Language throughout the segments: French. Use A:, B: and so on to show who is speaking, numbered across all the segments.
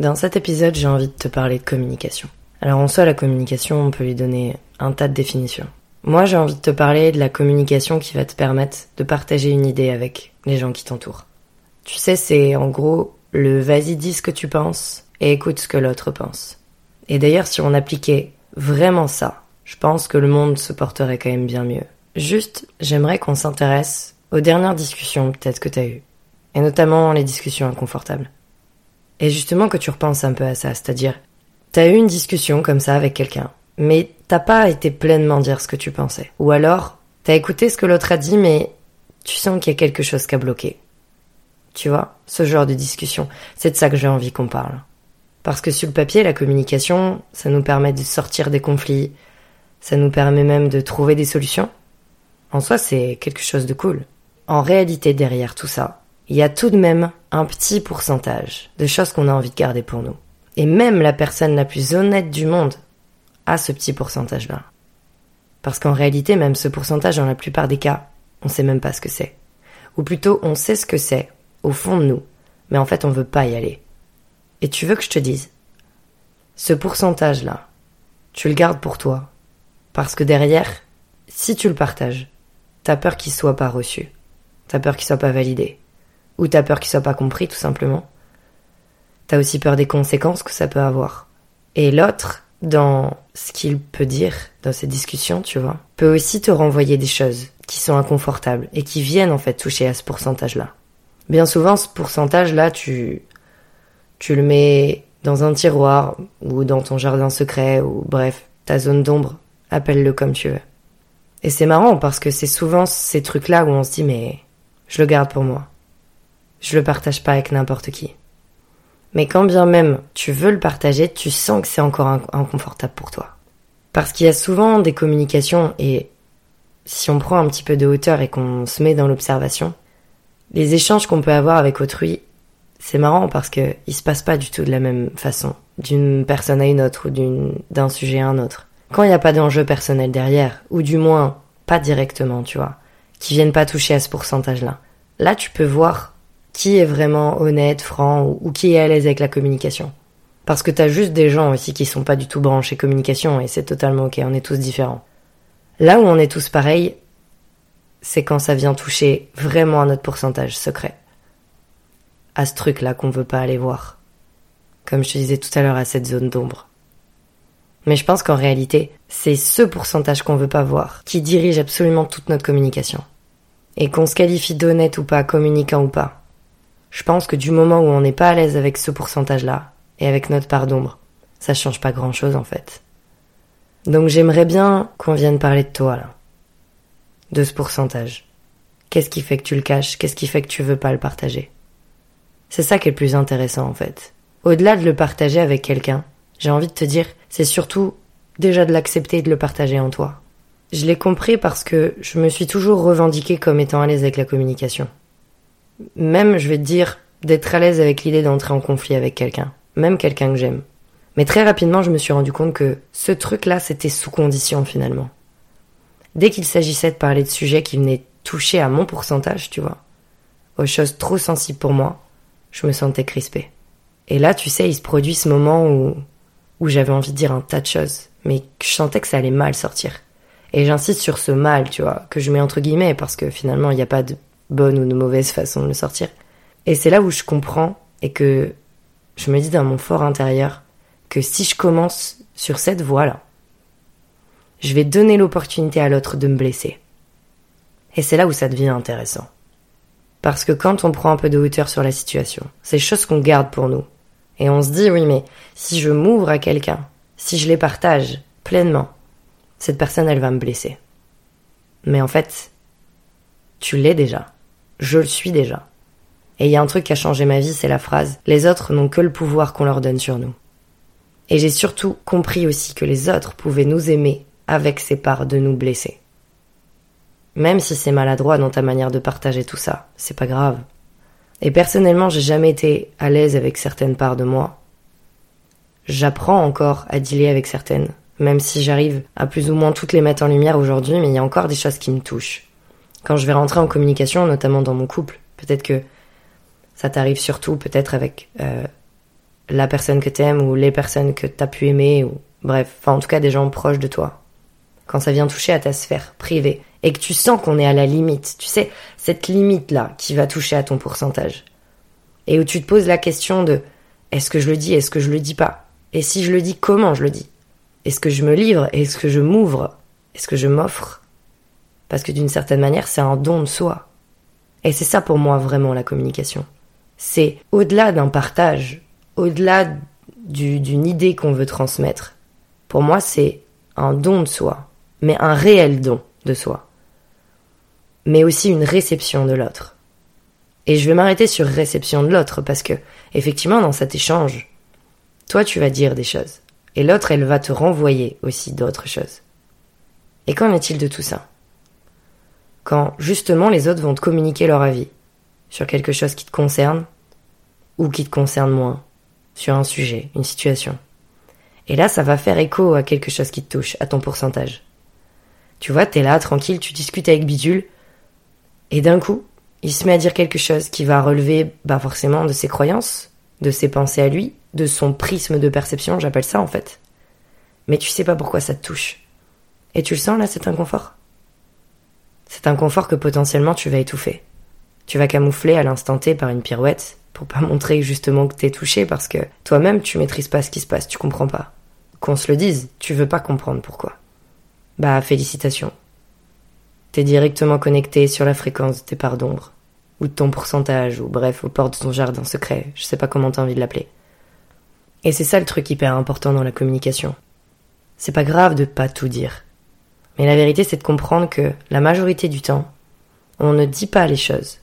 A: Dans cet épisode, j'ai envie de te parler de communication. Alors en soi, la communication, on peut lui donner un tas de définitions. Moi, j'ai envie de te parler de la communication qui va te permettre de partager une idée avec les gens qui t'entourent. Tu sais, c'est en gros le vas-y dis ce que tu penses et écoute ce que l'autre pense. Et d'ailleurs, si on appliquait vraiment ça, je pense que le monde se porterait quand même bien mieux. Juste, j'aimerais qu'on s'intéresse aux dernières discussions peut-être que t'as eues. Et notamment les discussions inconfortables. Et justement que tu repenses un peu à ça, c'est-à-dire, t'as eu une discussion comme ça avec quelqu'un, mais t'as pas été pleinement dire ce que tu pensais. Ou alors, t'as écouté ce que l'autre a dit, mais tu sens qu'il y a quelque chose qui a bloqué. Tu vois, ce genre de discussion, c'est de ça que j'ai envie qu'on parle. Parce que sur le papier, la communication, ça nous permet de sortir des conflits, ça nous permet même de trouver des solutions. En soi, c'est quelque chose de cool. En réalité, derrière tout ça, il y a tout de même un petit pourcentage de choses qu'on a envie de garder pour nous. Et même la personne la plus honnête du monde a ce petit pourcentage-là. Parce qu'en réalité, même ce pourcentage, dans la plupart des cas, on sait même pas ce que c'est. Ou plutôt, on sait ce que c'est, au fond de nous, mais en fait, on veut pas y aller. Et tu veux que je te dise, ce pourcentage-là, tu le gardes pour toi. Parce que derrière, si tu le partages, t'as peur qu'il soit pas reçu. T'as peur qu'il soit pas validé ou t'as peur qu'il soit pas compris tout simplement. T'as aussi peur des conséquences que ça peut avoir. Et l'autre, dans ce qu'il peut dire dans ces discussions, tu vois, peut aussi te renvoyer des choses qui sont inconfortables et qui viennent en fait toucher à ce pourcentage-là. Bien souvent, ce pourcentage-là, tu, tu le mets dans un tiroir ou dans ton jardin secret ou bref, ta zone d'ombre, appelle-le comme tu veux. Et c'est marrant parce que c'est souvent ces trucs-là où on se dit mais je le garde pour moi. Je le partage pas avec n'importe qui. Mais quand bien même tu veux le partager, tu sens que c'est encore inconfortable pour toi. Parce qu'il y a souvent des communications et si on prend un petit peu de hauteur et qu'on se met dans l'observation, les échanges qu'on peut avoir avec autrui, c'est marrant parce que ils se passent pas du tout de la même façon, d'une personne à une autre ou d'un sujet à un autre. Quand il n'y a pas d'enjeu personnel derrière, ou du moins pas directement, tu vois, qui viennent pas toucher à ce pourcentage-là. Là, tu peux voir qui est vraiment honnête, franc, ou, qui est à l'aise avec la communication. Parce que t'as juste des gens aussi qui sont pas du tout branchés communication, et c'est totalement ok, on est tous différents. Là où on est tous pareils, c'est quand ça vient toucher vraiment à notre pourcentage secret. À ce truc-là qu'on veut pas aller voir. Comme je te disais tout à l'heure à cette zone d'ombre. Mais je pense qu'en réalité, c'est ce pourcentage qu'on veut pas voir qui dirige absolument toute notre communication. Et qu'on se qualifie d'honnête ou pas, communicant ou pas, je pense que du moment où on n'est pas à l'aise avec ce pourcentage-là, et avec notre part d'ombre, ça change pas grand-chose en fait. Donc j'aimerais bien qu'on vienne parler de toi là. De ce pourcentage. Qu'est-ce qui fait que tu le caches? Qu'est-ce qui fait que tu veux pas le partager? C'est ça qui est le plus intéressant en fait. Au-delà de le partager avec quelqu'un, j'ai envie de te dire, c'est surtout déjà de l'accepter et de le partager en toi. Je l'ai compris parce que je me suis toujours revendiquée comme étant à l'aise avec la communication même, je vais te dire, d'être à l'aise avec l'idée d'entrer en conflit avec quelqu'un, même quelqu'un que j'aime. Mais très rapidement, je me suis rendu compte que ce truc-là, c'était sous condition finalement. Dès qu'il s'agissait de parler de sujets qui venaient toucher à mon pourcentage, tu vois, aux choses trop sensibles pour moi, je me sentais crispée. Et là, tu sais, il se produit ce moment où, où j'avais envie de dire un tas de choses, mais je sentais que ça allait mal sortir. Et j'insiste sur ce mal, tu vois, que je mets entre guillemets, parce que finalement, il n'y a pas de bonne ou de mauvaise façon de le sortir. Et c'est là où je comprends et que je me dis dans mon fort intérieur que si je commence sur cette voie-là, je vais donner l'opportunité à l'autre de me blesser. Et c'est là où ça devient intéressant. Parce que quand on prend un peu de hauteur sur la situation, c'est choses qu'on garde pour nous. Et on se dit, oui, mais si je m'ouvre à quelqu'un, si je les partage pleinement, cette personne, elle va me blesser. Mais en fait, tu l'es déjà je le suis déjà. Et il y a un truc qui a changé ma vie, c'est la phrase Les autres n'ont que le pouvoir qu'on leur donne sur nous. Et j'ai surtout compris aussi que les autres pouvaient nous aimer avec ces parts de nous blesser. Même si c'est maladroit dans ta manière de partager tout ça, c'est pas grave. Et personnellement, j'ai jamais été à l'aise avec certaines parts de moi. J'apprends encore à dealer avec certaines, même si j'arrive à plus ou moins toutes les mettre en lumière aujourd'hui, mais il y a encore des choses qui me touchent quand je vais rentrer en communication, notamment dans mon couple. Peut-être que ça t'arrive surtout, peut-être avec euh, la personne que t'aimes ou les personnes que t'as pu aimer ou bref, enfin en tout cas des gens proches de toi. Quand ça vient toucher à ta sphère privée et que tu sens qu'on est à la limite, tu sais, cette limite là qui va toucher à ton pourcentage. Et où tu te poses la question de est-ce que je le dis, est-ce que je le dis pas? Et si je le dis, comment je le dis? Est-ce que je me livre? Est-ce que je m'ouvre? Est-ce que je m'offre? Parce que d'une certaine manière, c'est un don de soi. Et c'est ça pour moi vraiment la communication. C'est au-delà d'un partage, au-delà d'une idée qu'on veut transmettre. Pour moi, c'est un don de soi, mais un réel don de soi. Mais aussi une réception de l'autre. Et je vais m'arrêter sur réception de l'autre parce que, effectivement, dans cet échange, toi tu vas dire des choses. Et l'autre, elle va te renvoyer aussi d'autres choses. Et qu'en est-il de tout ça? Quand, justement, les autres vont te communiquer leur avis sur quelque chose qui te concerne ou qui te concerne moins, sur un sujet, une situation. Et là, ça va faire écho à quelque chose qui te touche, à ton pourcentage. Tu vois, t'es là, tranquille, tu discutes avec Bidule, et d'un coup, il se met à dire quelque chose qui va relever, bah forcément, de ses croyances, de ses pensées à lui, de son prisme de perception, j'appelle ça en fait. Mais tu sais pas pourquoi ça te touche. Et tu le sens là, cet inconfort? Cet inconfort que potentiellement tu vas étouffer. Tu vas camoufler à l'instant T par une pirouette pour pas montrer justement que t'es touché parce que toi-même tu maîtrises pas ce qui se passe, tu comprends pas. Qu'on se le dise, tu veux pas comprendre pourquoi. Bah félicitations. T'es directement connecté sur la fréquence de tes parts d'ombre, ou de ton pourcentage, ou bref, aux portes de ton jardin secret, je sais pas comment t'as envie de l'appeler. Et c'est ça le truc hyper important dans la communication. C'est pas grave de pas tout dire. Mais la vérité, c'est de comprendre que la majorité du temps, on ne dit pas les choses.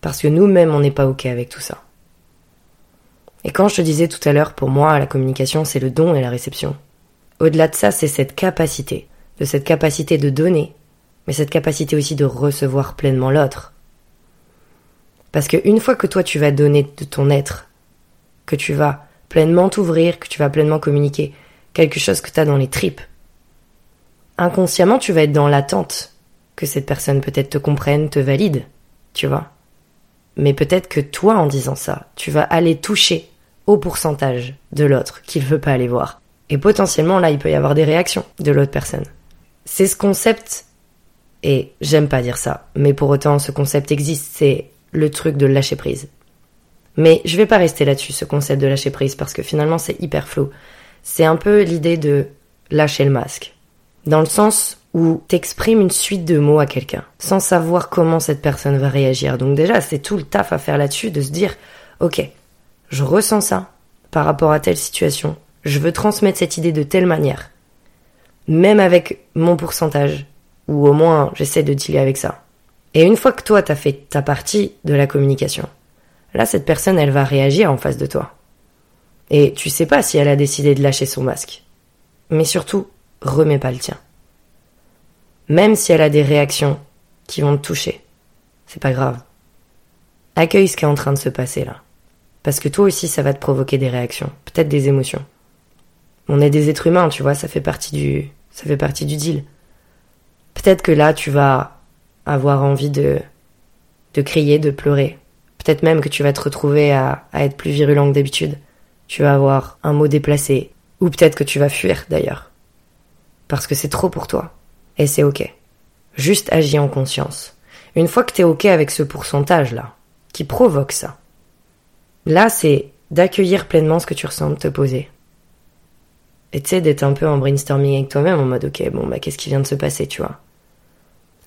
A: Parce que nous-mêmes, on n'est pas OK avec tout ça. Et quand je te disais tout à l'heure, pour moi, la communication, c'est le don et la réception. Au-delà de ça, c'est cette capacité, de cette capacité de donner mais cette capacité aussi de recevoir pleinement l'autre. Parce que une fois que toi tu vas donner de ton être, que tu vas pleinement t'ouvrir, que tu vas pleinement communiquer quelque chose que tu as dans les tripes, inconsciemment tu vas être dans l'attente que cette personne peut-être te comprenne, te valide, tu vois. Mais peut-être que toi, en disant ça, tu vas aller toucher au pourcentage de l'autre qu'il veut pas aller voir. Et potentiellement, là, il peut y avoir des réactions de l'autre personne. C'est ce concept et j'aime pas dire ça, mais pour autant ce concept existe, c'est le truc de lâcher prise. Mais je vais pas rester là-dessus, ce concept de lâcher prise, parce que finalement c'est hyper flou. C'est un peu l'idée de lâcher le masque. Dans le sens où t'exprimes une suite de mots à quelqu'un, sans savoir comment cette personne va réagir. Donc déjà, c'est tout le taf à faire là-dessus, de se dire, ok, je ressens ça par rapport à telle situation, je veux transmettre cette idée de telle manière. Même avec mon pourcentage, ou au moins j'essaie de dealer avec ça. Et une fois que toi t'as fait ta partie de la communication, là cette personne elle va réagir en face de toi. Et tu sais pas si elle a décidé de lâcher son masque. Mais surtout, remets pas le tien. Même si elle a des réactions qui vont te toucher, c'est pas grave. Accueille ce qui est en train de se passer là. Parce que toi aussi ça va te provoquer des réactions, peut-être des émotions. On est des êtres humains, tu vois, ça fait partie du ça fait partie du deal. Peut-être que là, tu vas avoir envie de, de crier, de pleurer. Peut-être même que tu vas te retrouver à, à être plus virulent que d'habitude. Tu vas avoir un mot déplacé. Ou peut-être que tu vas fuir, d'ailleurs. Parce que c'est trop pour toi. Et c'est ok. Juste agis en conscience. Une fois que t'es ok avec ce pourcentage-là, qui provoque ça, là, c'est d'accueillir pleinement ce que tu ressens, de te poser. Et tu sais, d'être un peu en brainstorming avec toi-même en mode, ok, bon, bah, qu'est-ce qui vient de se passer, tu vois?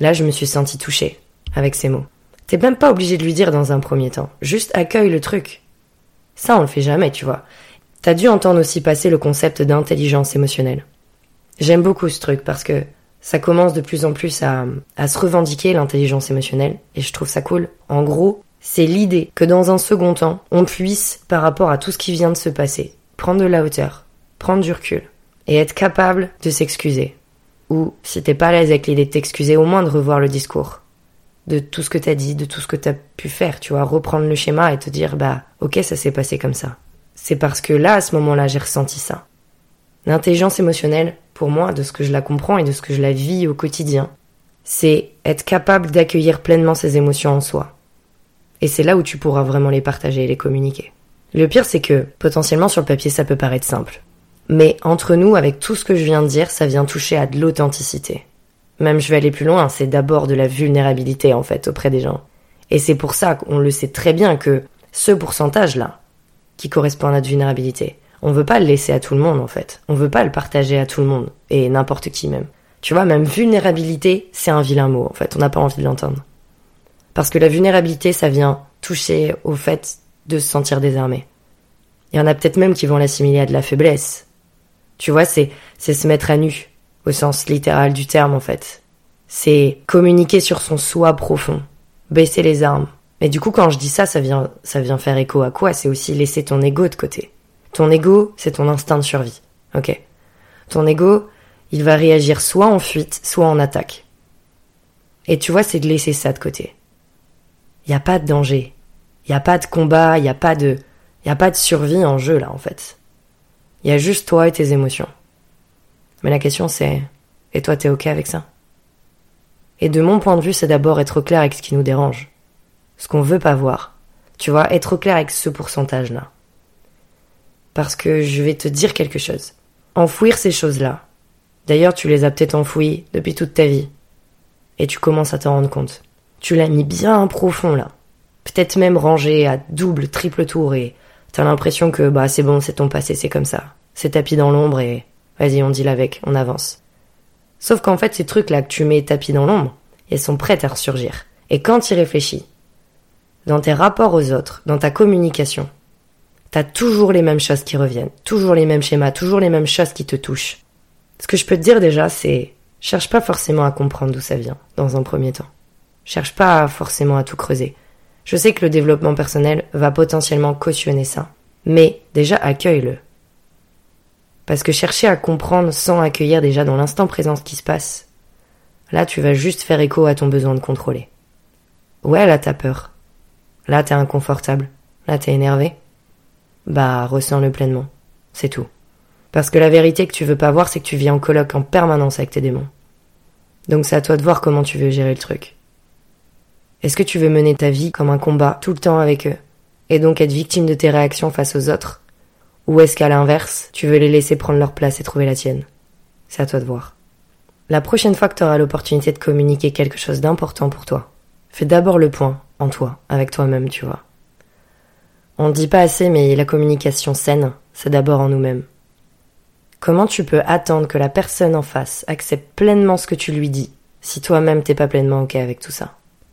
A: Là, je me suis sentie touchée avec ces mots. T'es même pas obligé de lui dire dans un premier temps. Juste accueille le truc. Ça, on le fait jamais, tu vois. T'as dû entendre aussi passer le concept d'intelligence émotionnelle. J'aime beaucoup ce truc parce que ça commence de plus en plus à, à se revendiquer l'intelligence émotionnelle et je trouve ça cool. En gros, c'est l'idée que dans un second temps, on puisse, par rapport à tout ce qui vient de se passer, prendre de la hauteur, prendre du recul et être capable de s'excuser. Ou, si t'es pas à l'aise avec l'idée de t'excuser, au moins de revoir le discours. De tout ce que t'as dit, de tout ce que t'as pu faire, tu vois, reprendre le schéma et te dire, bah, ok, ça s'est passé comme ça. C'est parce que là, à ce moment-là, j'ai ressenti ça. L'intelligence émotionnelle, pour moi, de ce que je la comprends et de ce que je la vis au quotidien, c'est être capable d'accueillir pleinement ses émotions en soi. Et c'est là où tu pourras vraiment les partager et les communiquer. Le pire, c'est que, potentiellement sur le papier, ça peut paraître simple. Mais entre nous, avec tout ce que je viens de dire, ça vient toucher à de l'authenticité. Même je vais aller plus loin, c'est d'abord de la vulnérabilité, en fait, auprès des gens. Et c'est pour ça qu'on le sait très bien que ce pourcentage-là, qui correspond à notre vulnérabilité, on veut pas le laisser à tout le monde, en fait. On veut pas le partager à tout le monde. Et n'importe qui même. Tu vois, même vulnérabilité, c'est un vilain mot, en fait. On n'a pas envie de l'entendre. Parce que la vulnérabilité, ça vient toucher au fait de se sentir désarmé. Il y en a peut-être même qui vont l'assimiler à de la faiblesse. Tu vois, c'est, c'est se mettre à nu, au sens littéral du terme, en fait. C'est communiquer sur son soi profond. Baisser les armes. Mais du coup, quand je dis ça, ça vient, ça vient faire écho à quoi? C'est aussi laisser ton ego de côté. Ton ego, c'est ton instinct de survie. Ok? Ton ego, il va réagir soit en fuite, soit en attaque. Et tu vois, c'est de laisser ça de côté. Il a pas de danger. Il a pas de combat, il n'y a pas de, il a pas de survie en jeu, là, en fait. Il y a juste toi et tes émotions. Mais la question c'est, et toi t'es ok avec ça? Et de mon point de vue, c'est d'abord être clair avec ce qui nous dérange. Ce qu'on veut pas voir. Tu vois, être clair avec ce pourcentage-là. Parce que je vais te dire quelque chose. Enfouir ces choses-là, D'ailleurs, tu les as peut-être enfouis depuis toute ta vie. Et tu commences à t'en rendre compte. Tu l'as mis bien profond là. Peut-être même rangé à double, triple tour et t'as l'impression que bah c'est bon, c'est ton passé, c'est comme ça. C'est tapis dans l'ombre et vas-y, on deal avec, on avance. Sauf qu'en fait, ces trucs là que tu mets tapis dans l'ombre, elles sont prêtes à ressurgir. Et quand tu y réfléchis, dans tes rapports aux autres, dans ta communication, t'as toujours les mêmes choses qui reviennent, toujours les mêmes schémas, toujours les mêmes choses qui te touchent. Ce que je peux te dire déjà, c'est cherche pas forcément à comprendre d'où ça vient, dans un premier temps. Cherche pas forcément à tout creuser. Je sais que le développement personnel va potentiellement cautionner ça. Mais déjà accueille-le. Parce que chercher à comprendre sans accueillir déjà dans l'instant présent ce qui se passe, là tu vas juste faire écho à ton besoin de contrôler. Ouais, là t'as peur. Là t'es inconfortable. Là t'es énervé. Bah, ressens-le pleinement. C'est tout. Parce que la vérité que tu veux pas voir, c'est que tu vis en colloque en permanence avec tes démons. Donc c'est à toi de voir comment tu veux gérer le truc. Est-ce que tu veux mener ta vie comme un combat tout le temps avec eux, et donc être victime de tes réactions face aux autres? Ou est-ce qu'à l'inverse, tu veux les laisser prendre leur place et trouver la tienne? C'est à toi de voir. La prochaine fois que tu auras l'opportunité de communiquer quelque chose d'important pour toi, fais d'abord le point en toi, avec toi-même, tu vois. On ne dit pas assez, mais la communication saine, c'est d'abord en nous-mêmes. Comment tu peux attendre que la personne en face accepte pleinement ce que tu lui dis si toi-même t'es pas pleinement ok avec tout ça?